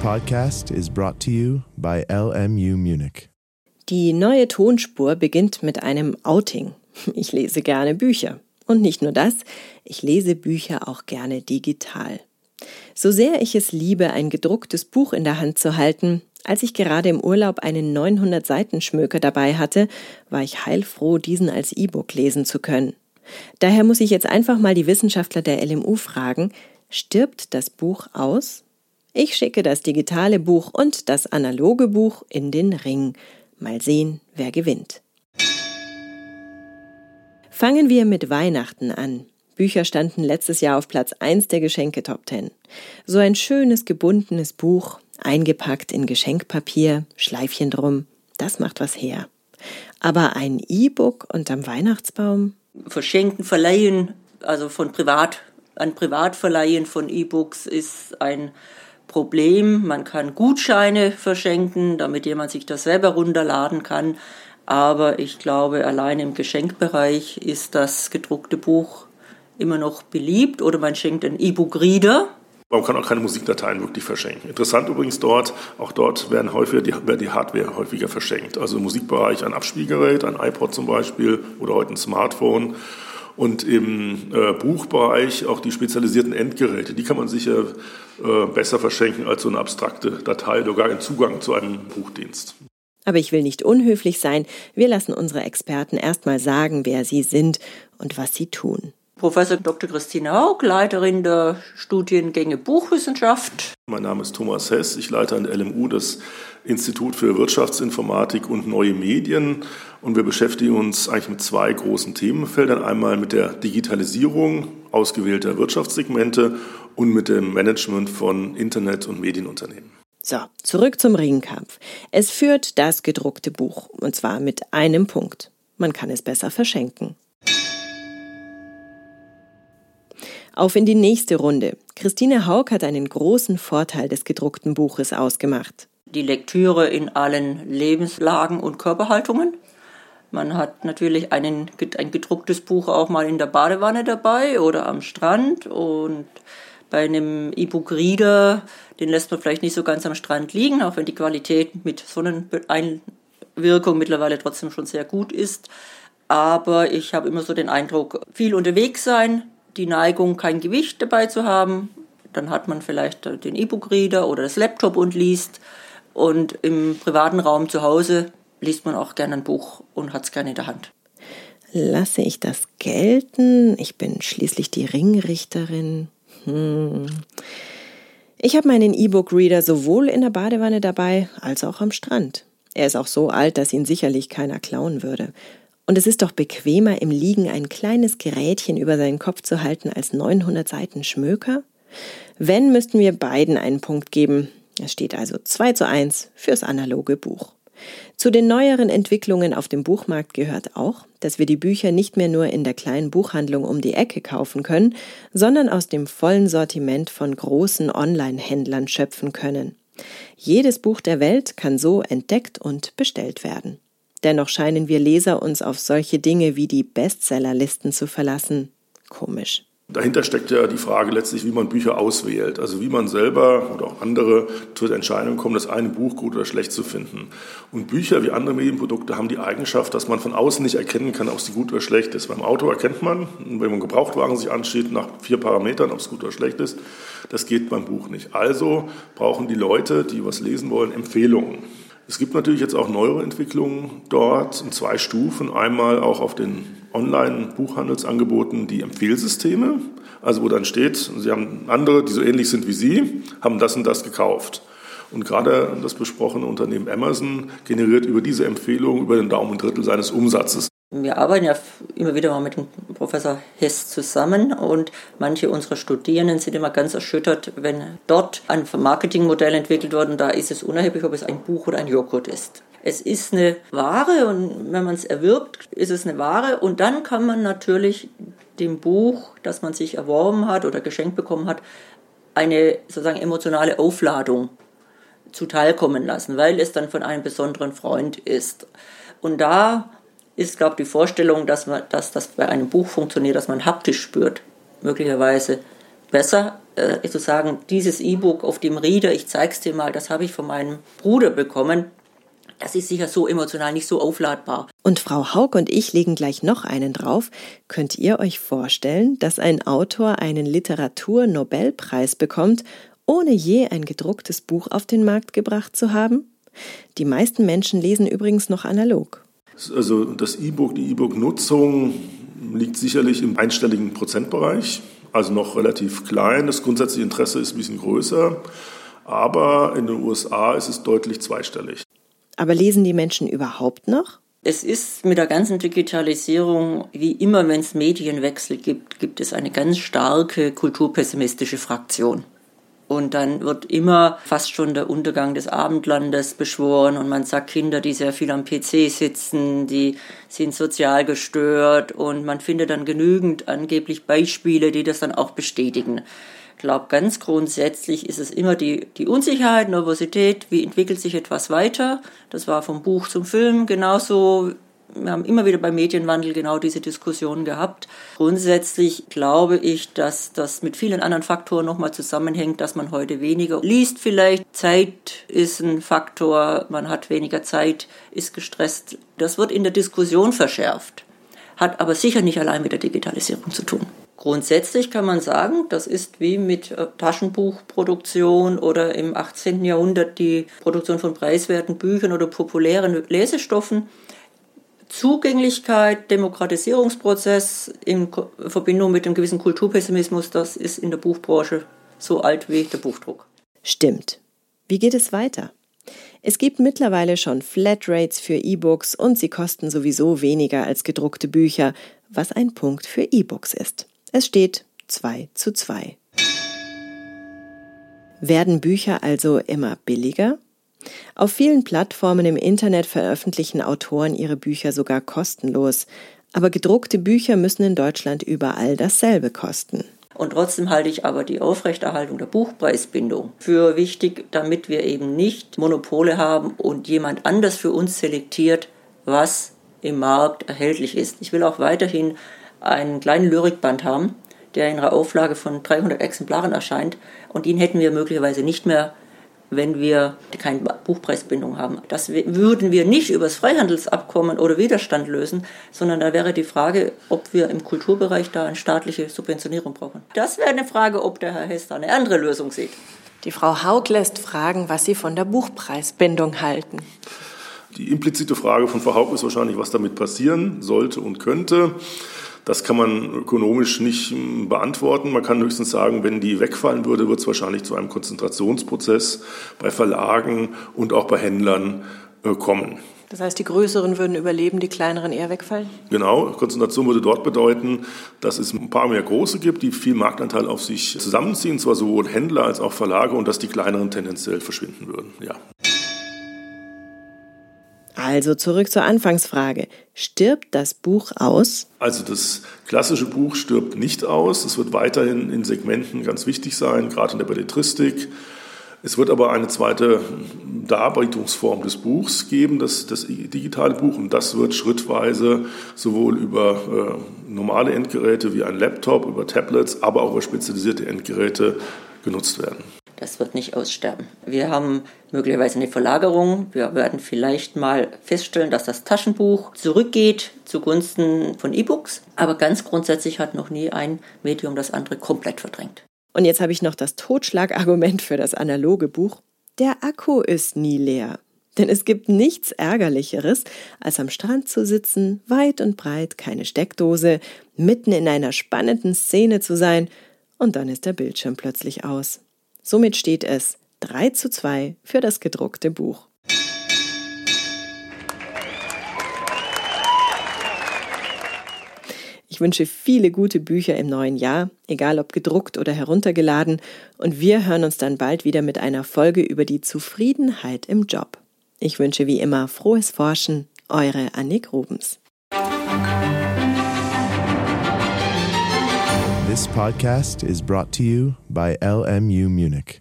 podcast is brought to you by LMU Munich. Die neue Tonspur beginnt mit einem Outing. Ich lese gerne Bücher. Und nicht nur das, ich lese Bücher auch gerne digital. So sehr ich es liebe, ein gedrucktes Buch in der Hand zu halten, als ich gerade im Urlaub einen 900 Seiten Schmöker dabei hatte, war ich heilfroh, diesen als E-Book lesen zu können. Daher muss ich jetzt einfach mal die Wissenschaftler der LMU fragen, stirbt das Buch aus? Ich schicke das digitale Buch und das analoge Buch in den Ring. Mal sehen, wer gewinnt. Fangen wir mit Weihnachten an. Bücher standen letztes Jahr auf Platz 1 der Geschenke Top 10. So ein schönes gebundenes Buch, eingepackt in Geschenkpapier, Schleifchen drum, das macht was her. Aber ein E-Book unterm Weihnachtsbaum? Verschenken, verleihen, also von Privat, an Privatverleihen von E-Books ist ein Problem. Man kann Gutscheine verschenken, damit jemand sich das selber runterladen kann. Aber ich glaube, allein im Geschenkbereich ist das gedruckte Buch immer noch beliebt oder man schenkt ein E-Book-Reader. Man kann auch keine Musikdateien wirklich verschenken. Interessant übrigens dort, auch dort werden häufiger die, wird die Hardware häufiger verschenkt. Also im Musikbereich ein Abspielgerät, ein iPod zum Beispiel oder heute ein Smartphone. Und im äh, Buchbereich auch die spezialisierten Endgeräte, die kann man sicher äh, besser verschenken als so eine abstrakte Datei oder gar einen Zugang zu einem Buchdienst. Aber ich will nicht unhöflich sein. Wir lassen unsere Experten erstmal sagen, wer sie sind und was sie tun. Professor Dr. Christine Haug, Leiterin der Studiengänge Buchwissenschaft. Mein Name ist Thomas Hess. Ich leite an der LMU das Institut für Wirtschaftsinformatik und neue Medien. Und wir beschäftigen uns eigentlich mit zwei großen Themenfeldern. Einmal mit der Digitalisierung ausgewählter Wirtschaftssegmente und mit dem Management von Internet- und Medienunternehmen. So, zurück zum Ringkampf. Es führt das gedruckte Buch. Und zwar mit einem Punkt. Man kann es besser verschenken. Auf in die nächste Runde. Christine Haug hat einen großen Vorteil des gedruckten Buches ausgemacht. Die Lektüre in allen Lebenslagen und Körperhaltungen. Man hat natürlich einen, ein gedrucktes Buch auch mal in der Badewanne dabei oder am Strand und bei einem E-Book-Reader, den lässt man vielleicht nicht so ganz am Strand liegen, auch wenn die Qualität mit Sonneneinwirkung mittlerweile trotzdem schon sehr gut ist. Aber ich habe immer so den Eindruck, viel unterwegs sein, die Neigung, kein Gewicht dabei zu haben. Dann hat man vielleicht den E-Book-Reader oder das Laptop und liest. Und im privaten Raum zu Hause liest man auch gerne ein Buch und hat es gerne in der Hand. Lasse ich das gelten? Ich bin schließlich die Ringrichterin. Hm. Ich habe meinen E-Book-Reader sowohl in der Badewanne dabei als auch am Strand. Er ist auch so alt, dass ihn sicherlich keiner klauen würde. Und es ist doch bequemer, im Liegen ein kleines Gerätchen über seinen Kopf zu halten, als 900 Seiten Schmöker? Wenn, müssten wir beiden einen Punkt geben. Es steht also 2 zu 1 fürs analoge Buch. Zu den neueren Entwicklungen auf dem Buchmarkt gehört auch, dass wir die Bücher nicht mehr nur in der kleinen Buchhandlung um die Ecke kaufen können, sondern aus dem vollen Sortiment von großen Online-Händlern schöpfen können. Jedes Buch der Welt kann so entdeckt und bestellt werden. Dennoch scheinen wir Leser uns auf solche Dinge wie die Bestsellerlisten zu verlassen. Komisch. Dahinter steckt ja die Frage letztlich, wie man Bücher auswählt. Also wie man selber oder auch andere zu der Entscheidung kommt, das eine Buch gut oder schlecht zu finden. Und Bücher wie andere Medienprodukte haben die Eigenschaft, dass man von außen nicht erkennen kann, ob sie gut oder schlecht ist. Beim Auto erkennt man, wenn man Gebrauchtwagen sich anschaut, nach vier Parametern, ob es gut oder schlecht ist. Das geht beim Buch nicht. Also brauchen die Leute, die was lesen wollen, Empfehlungen. Es gibt natürlich jetzt auch neuere Entwicklungen dort in zwei Stufen. Einmal auch auf den Online-Buchhandelsangeboten die Empfehlsysteme, also wo dann steht, Sie haben andere, die so ähnlich sind wie Sie, haben das und das gekauft. Und gerade das besprochene Unternehmen Amazon generiert über diese Empfehlung über den Daumen Drittel seines Umsatzes. Wir arbeiten ja immer wieder mal mit dem Professor Hess zusammen und manche unserer Studierenden sind immer ganz erschüttert, wenn dort ein Marketingmodell entwickelt wird und da ist es unerheblich, ob es ein Buch oder ein Joghurt ist. Es ist eine Ware und wenn man es erwirbt, ist es eine Ware und dann kann man natürlich dem Buch, das man sich erworben hat oder geschenkt bekommen hat, eine sozusagen emotionale Aufladung zuteilkommen lassen, weil es dann von einem besonderen Freund ist. Und da ist, glaube ich, die Vorstellung, dass, man, dass das bei einem Buch funktioniert, dass man haptisch spürt, möglicherweise besser äh, zu sagen, dieses E-Book auf dem Reader, ich zeig's dir mal, das habe ich von meinem Bruder bekommen. Das ist sicher so emotional nicht so aufladbar. Und Frau Haug und ich legen gleich noch einen drauf. Könnt ihr euch vorstellen, dass ein Autor einen Literatur-Nobelpreis bekommt, ohne je ein gedrucktes Buch auf den Markt gebracht zu haben? Die meisten Menschen lesen übrigens noch analog. Also das E-Book, die E-Book-Nutzung liegt sicherlich im einstelligen Prozentbereich, also noch relativ klein. Das grundsätzliche Interesse ist ein bisschen größer, aber in den USA ist es deutlich zweistellig. Aber lesen die Menschen überhaupt noch? Es ist mit der ganzen Digitalisierung, wie immer, wenn es Medienwechsel gibt, gibt es eine ganz starke kulturpessimistische Fraktion. Und dann wird immer fast schon der Untergang des Abendlandes beschworen und man sagt, Kinder, die sehr viel am PC sitzen, die sind sozial gestört und man findet dann genügend angeblich Beispiele, die das dann auch bestätigen. Ich glaube, ganz grundsätzlich ist es immer die, die Unsicherheit, Nervosität, wie entwickelt sich etwas weiter. Das war vom Buch zum Film genauso wir haben immer wieder beim Medienwandel genau diese Diskussion gehabt. Grundsätzlich glaube ich, dass das mit vielen anderen Faktoren nochmal zusammenhängt, dass man heute weniger liest vielleicht. Zeit ist ein Faktor, man hat weniger Zeit, ist gestresst. Das wird in der Diskussion verschärft, hat aber sicher nicht allein mit der Digitalisierung zu tun. Grundsätzlich kann man sagen, das ist wie mit äh, Taschenbuchproduktion oder im 18. Jahrhundert die Produktion von preiswerten Büchern oder populären Lesestoffen. Zugänglichkeit, Demokratisierungsprozess in Verbindung mit einem gewissen Kulturpessimismus, das ist in der Buchbranche so alt wie der Buchdruck. Stimmt. Wie geht es weiter? Es gibt mittlerweile schon Flatrates für E-Books und sie kosten sowieso weniger als gedruckte Bücher, was ein Punkt für E-Books ist. Es steht 2 zu 2. Werden Bücher also immer billiger? Auf vielen Plattformen im Internet veröffentlichen Autoren ihre Bücher sogar kostenlos, aber gedruckte Bücher müssen in Deutschland überall dasselbe kosten. Und trotzdem halte ich aber die Aufrechterhaltung der Buchpreisbindung für wichtig, damit wir eben nicht Monopole haben und jemand anders für uns selektiert, was im Markt erhältlich ist. Ich will auch weiterhin einen kleinen Lyrikband haben, der in einer Auflage von 300 Exemplaren erscheint und den hätten wir möglicherweise nicht mehr wenn wir keine Buchpreisbindung haben. Das würden wir nicht über das Freihandelsabkommen oder Widerstand lösen, sondern da wäre die Frage, ob wir im Kulturbereich da eine staatliche Subventionierung brauchen. Das wäre eine Frage, ob der Herr Hester eine andere Lösung sieht. Die Frau Haug lässt fragen, was Sie von der Buchpreisbindung halten. Die implizite Frage von Frau Haug ist wahrscheinlich, was damit passieren sollte und könnte. Das kann man ökonomisch nicht hm, beantworten. Man kann höchstens sagen, wenn die wegfallen würde, wird es wahrscheinlich zu einem Konzentrationsprozess bei Verlagen und auch bei Händlern äh, kommen. Das heißt, die größeren würden überleben, die kleineren eher wegfallen? Genau, Konzentration würde dort bedeuten, dass es ein paar mehr große gibt, die viel Marktanteil auf sich zusammenziehen, zwar sowohl Händler als auch Verlage, und dass die kleineren tendenziell verschwinden würden. Ja. Also zurück zur Anfangsfrage. Stirbt das Buch aus? Also das klassische Buch stirbt nicht aus. Es wird weiterhin in Segmenten ganz wichtig sein, gerade in der Belletristik. Es wird aber eine zweite Darbietungsform des Buchs geben, das, das digitale Buch, und das wird schrittweise sowohl über äh, normale Endgeräte wie ein Laptop, über Tablets, aber auch über spezialisierte Endgeräte genutzt werden. Das wird nicht aussterben. Wir haben möglicherweise eine Verlagerung. Wir werden vielleicht mal feststellen, dass das Taschenbuch zurückgeht zugunsten von E-Books. Aber ganz grundsätzlich hat noch nie ein Medium das andere komplett verdrängt. Und jetzt habe ich noch das Totschlagargument für das analoge Buch. Der Akku ist nie leer. Denn es gibt nichts Ärgerlicheres, als am Strand zu sitzen, weit und breit, keine Steckdose, mitten in einer spannenden Szene zu sein, und dann ist der Bildschirm plötzlich aus. Somit steht es 3 zu 2 für das gedruckte Buch. Ich wünsche viele gute Bücher im neuen Jahr, egal ob gedruckt oder heruntergeladen, und wir hören uns dann bald wieder mit einer Folge über die Zufriedenheit im Job. Ich wünsche wie immer frohes Forschen, eure Annik Rubens. This podcast is brought to you by LMU Munich.